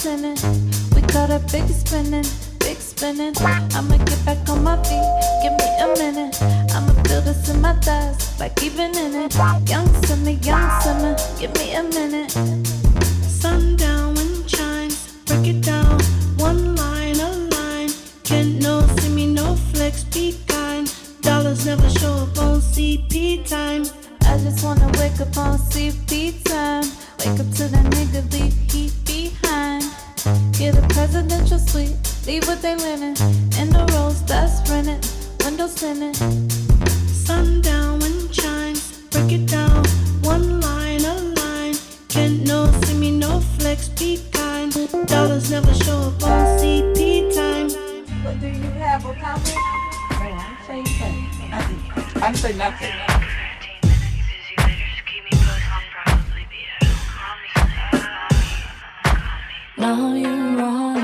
sinning. We got our big spinning, big spinning. I'ma get back on my feet, give me a minute. I'ma feel this in my thighs, like even in it. Young summer, young summer, give me a minute. Sundown when chimes, break it down. One line, a line. Can't no see me, no flex, be kind. Dollars never show up on CP time. I just wanna wake up on CP time. Wake up to that nigga, leave heat behind. Get a presidential suite, leave with they linen. In the rolls, that's rented, windows tinted. Sundown when chimes, break it down. One line, a line. Can't no see me, no flex, be kind. Dollars never show up on CP time. What do you have a comment? Right, I'm saying nothing. I'm saying nothing. No, you're wrong,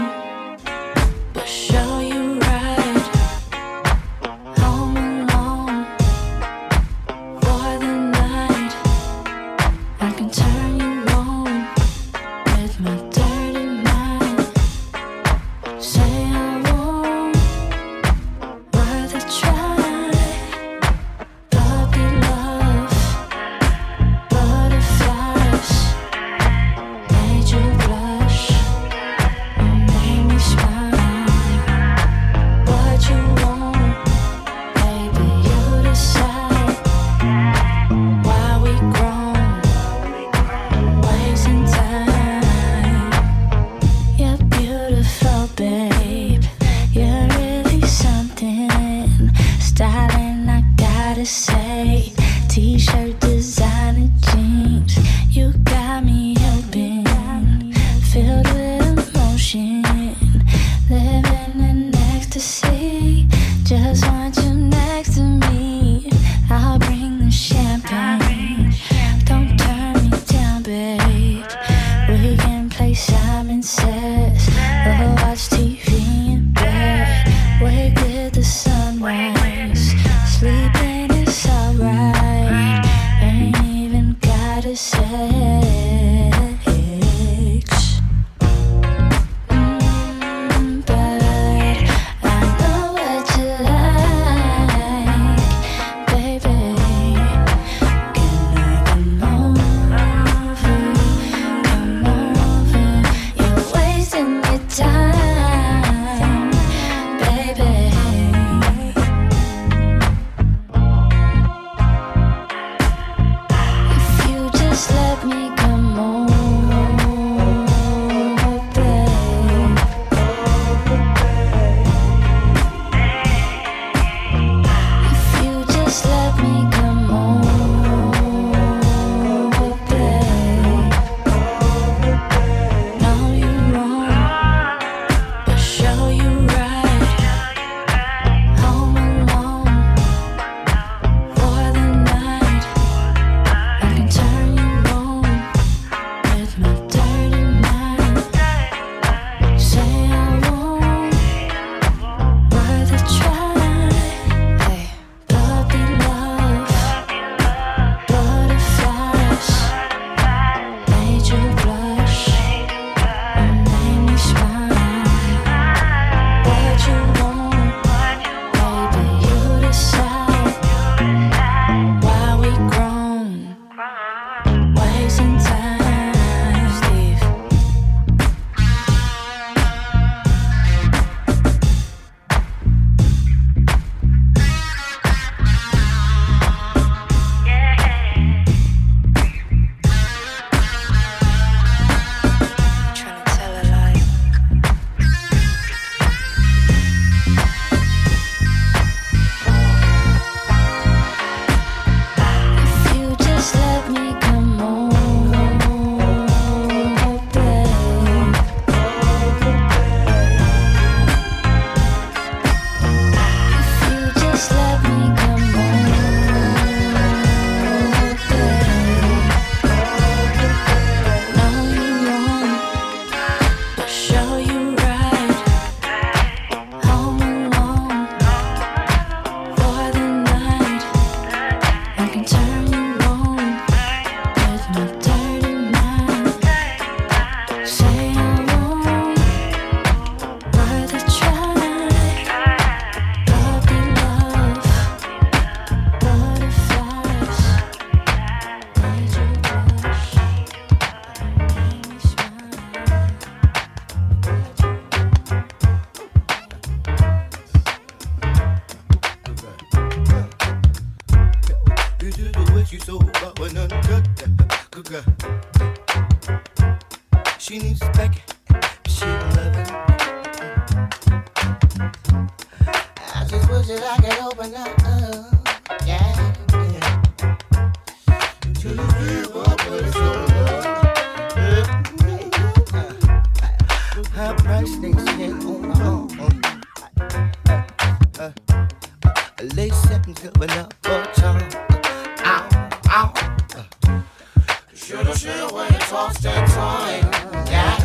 when it comes time. Yeah.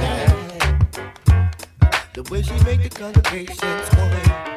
The way she make the congregation's sway.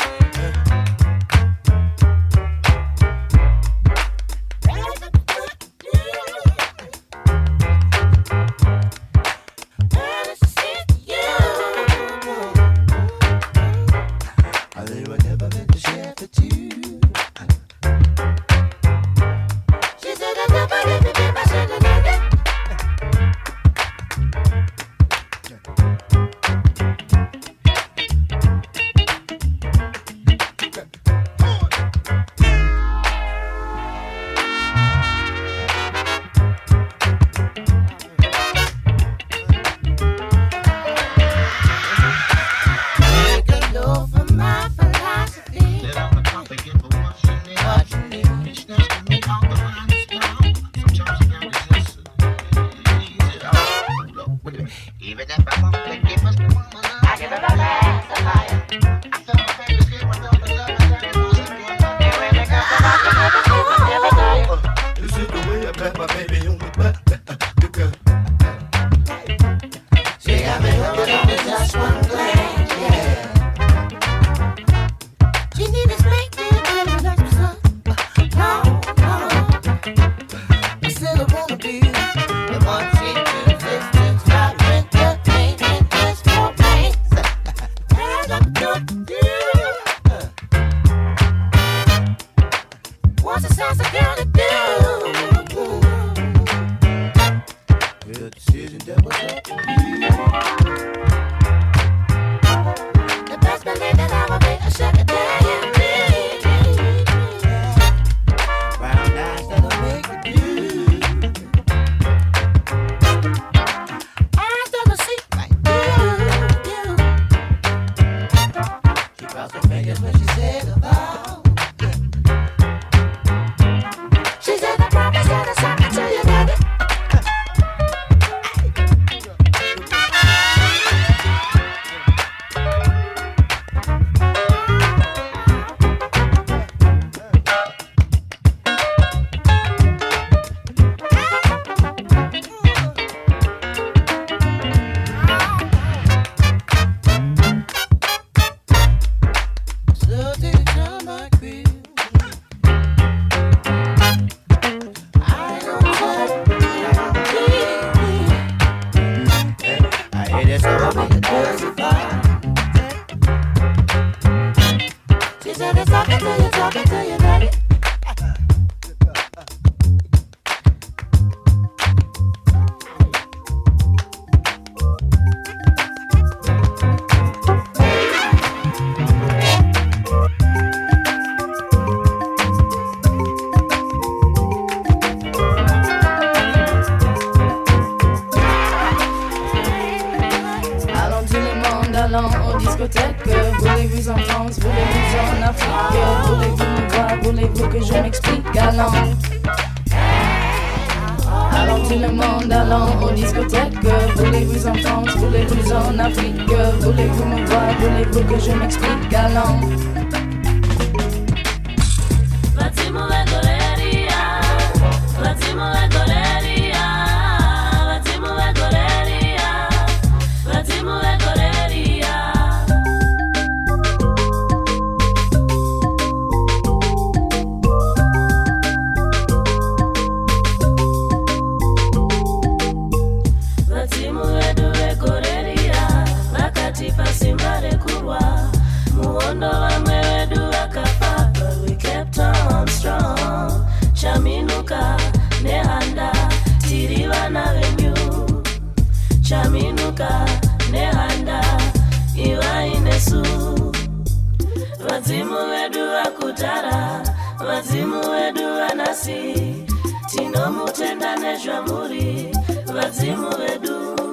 pasi tinomutenda nezvamuri vadzimu vedu.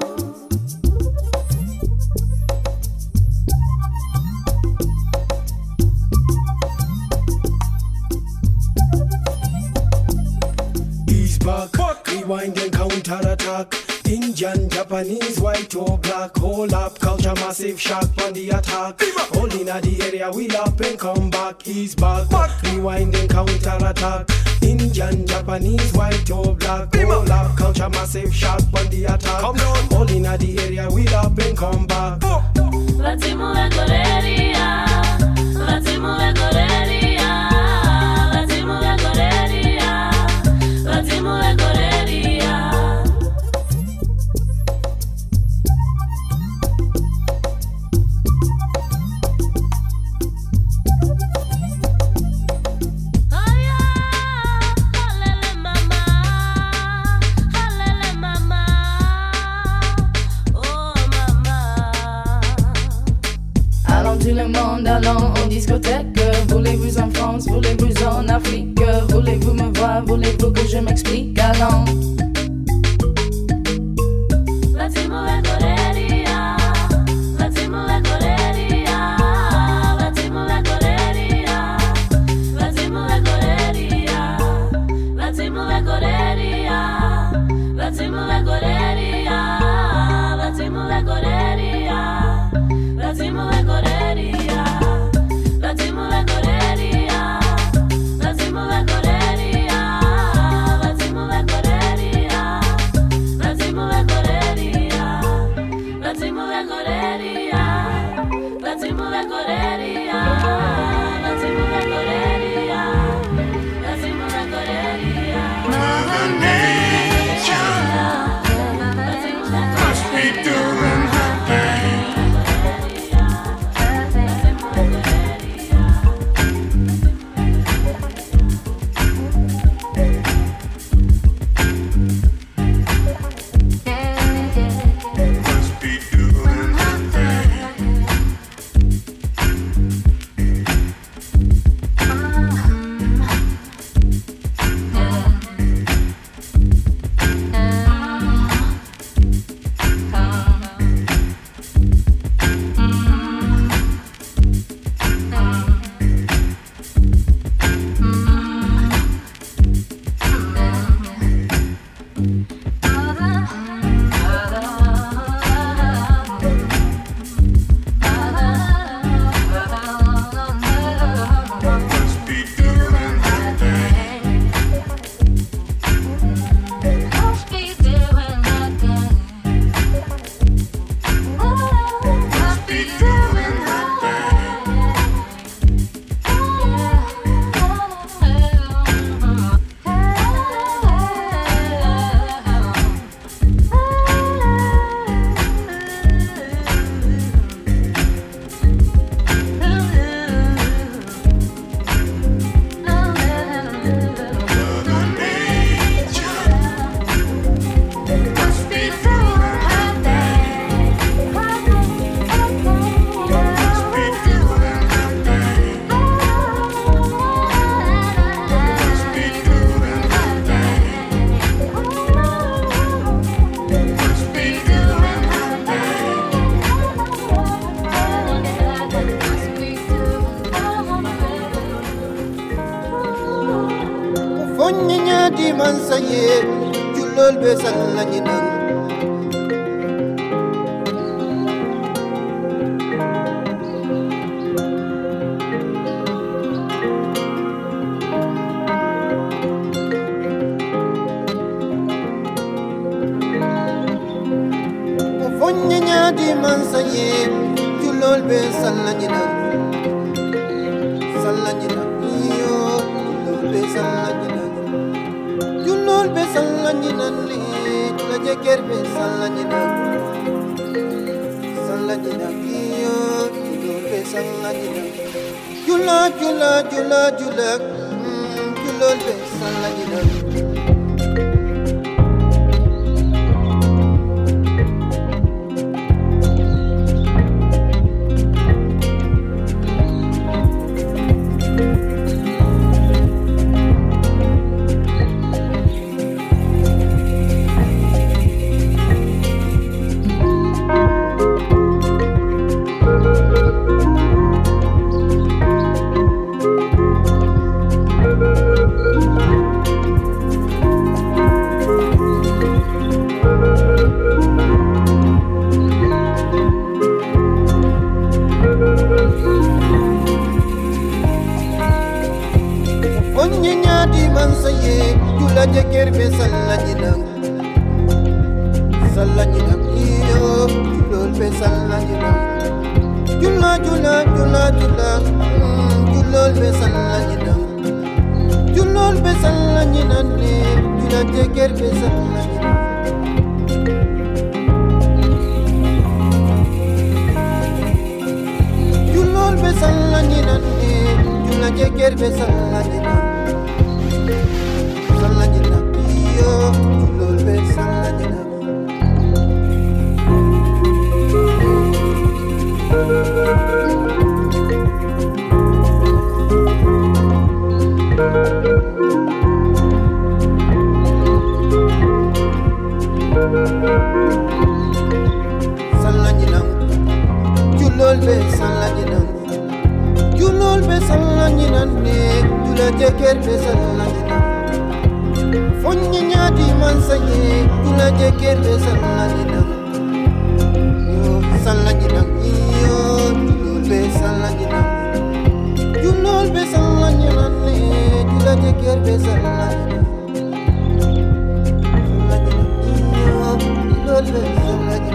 rewind and counter attack. Indian, Japanese, white or black, hold up, culture massive shock on the attack. All in the area, we up and come back, he's back. back. Rewind and counter attack. Indian, Japanese, white or black, hold up, culture massive shock on the attack. Come on. All in the area, we up and come back. Latimule Corelia, Voulez-vous en France, voulez-vous en Afrique? Voulez-vous me voir, voulez-vous que je m'explique? Allons. Let's jula jeker julol be sallanyinan julol be sallanyinan ne jula jeker be sallanyinan fonye nyadi mansanye jula jeker be sallanyinan yo sallanyinan iyo julol be sallanyinan julol be sallanyinan ne jula jeker be sallanyinan sallanyinan iyo julol be sallanyinan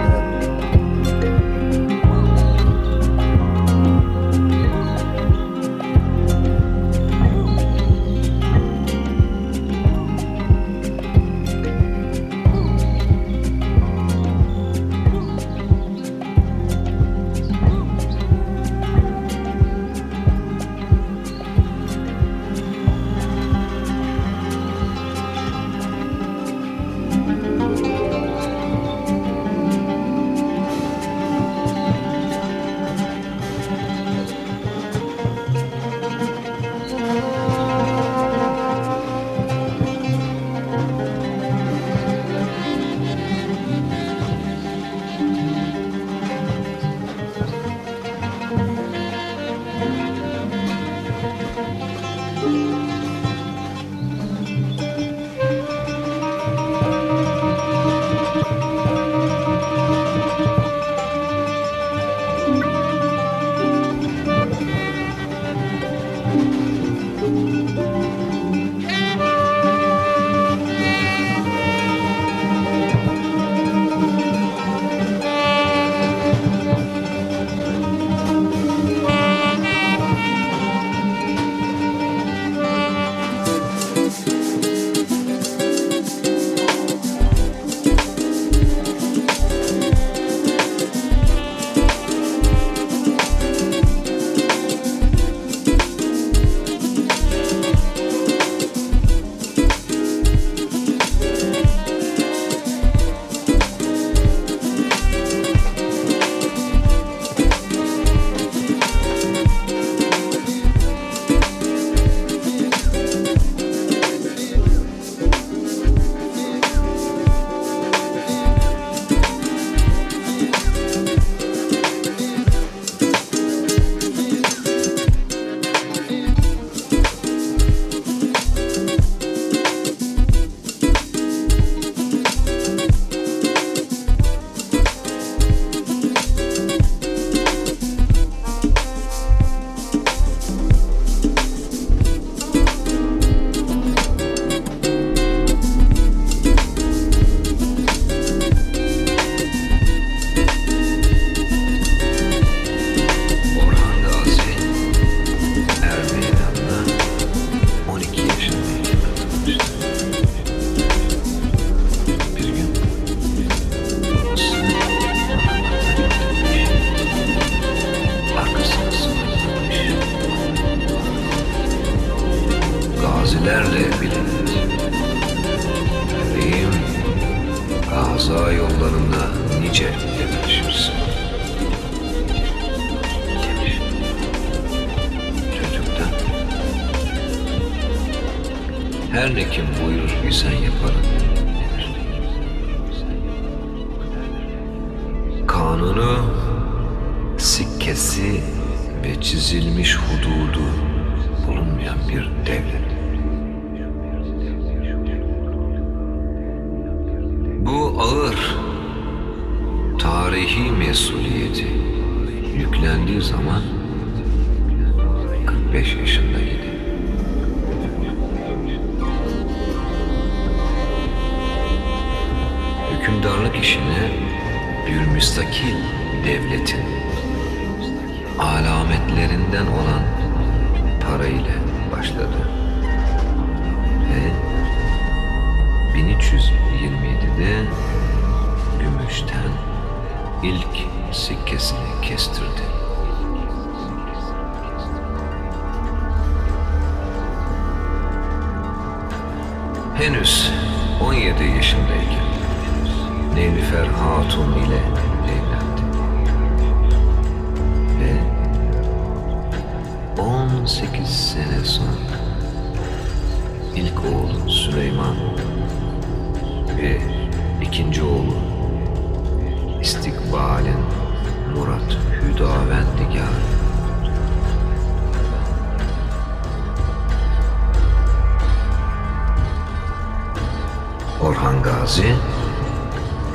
Orhan Gazi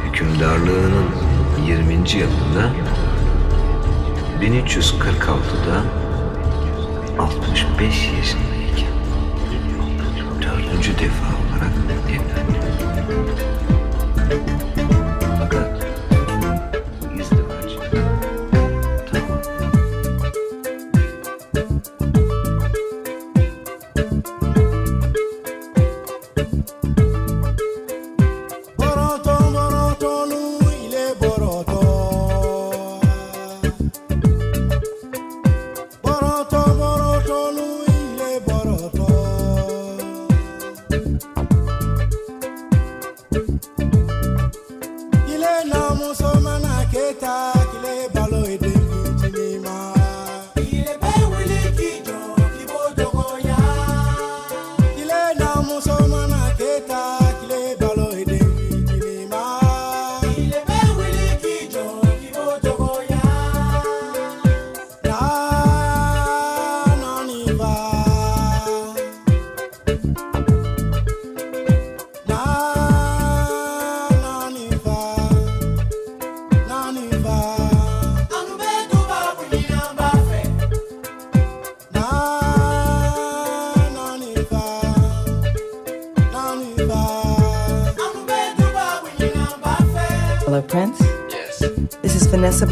hükümdarlığının 20. yılında 1346'da 65 yaşındayken dördüncü defa olarak evlendi.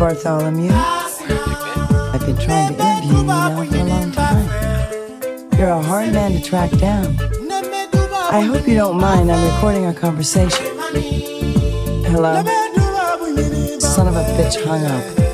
Bartholomew. I've been trying to interview you now for a long time. You're a hard man to track down. I hope you don't mind. I'm recording our conversation. Hello? Son of a bitch hung up.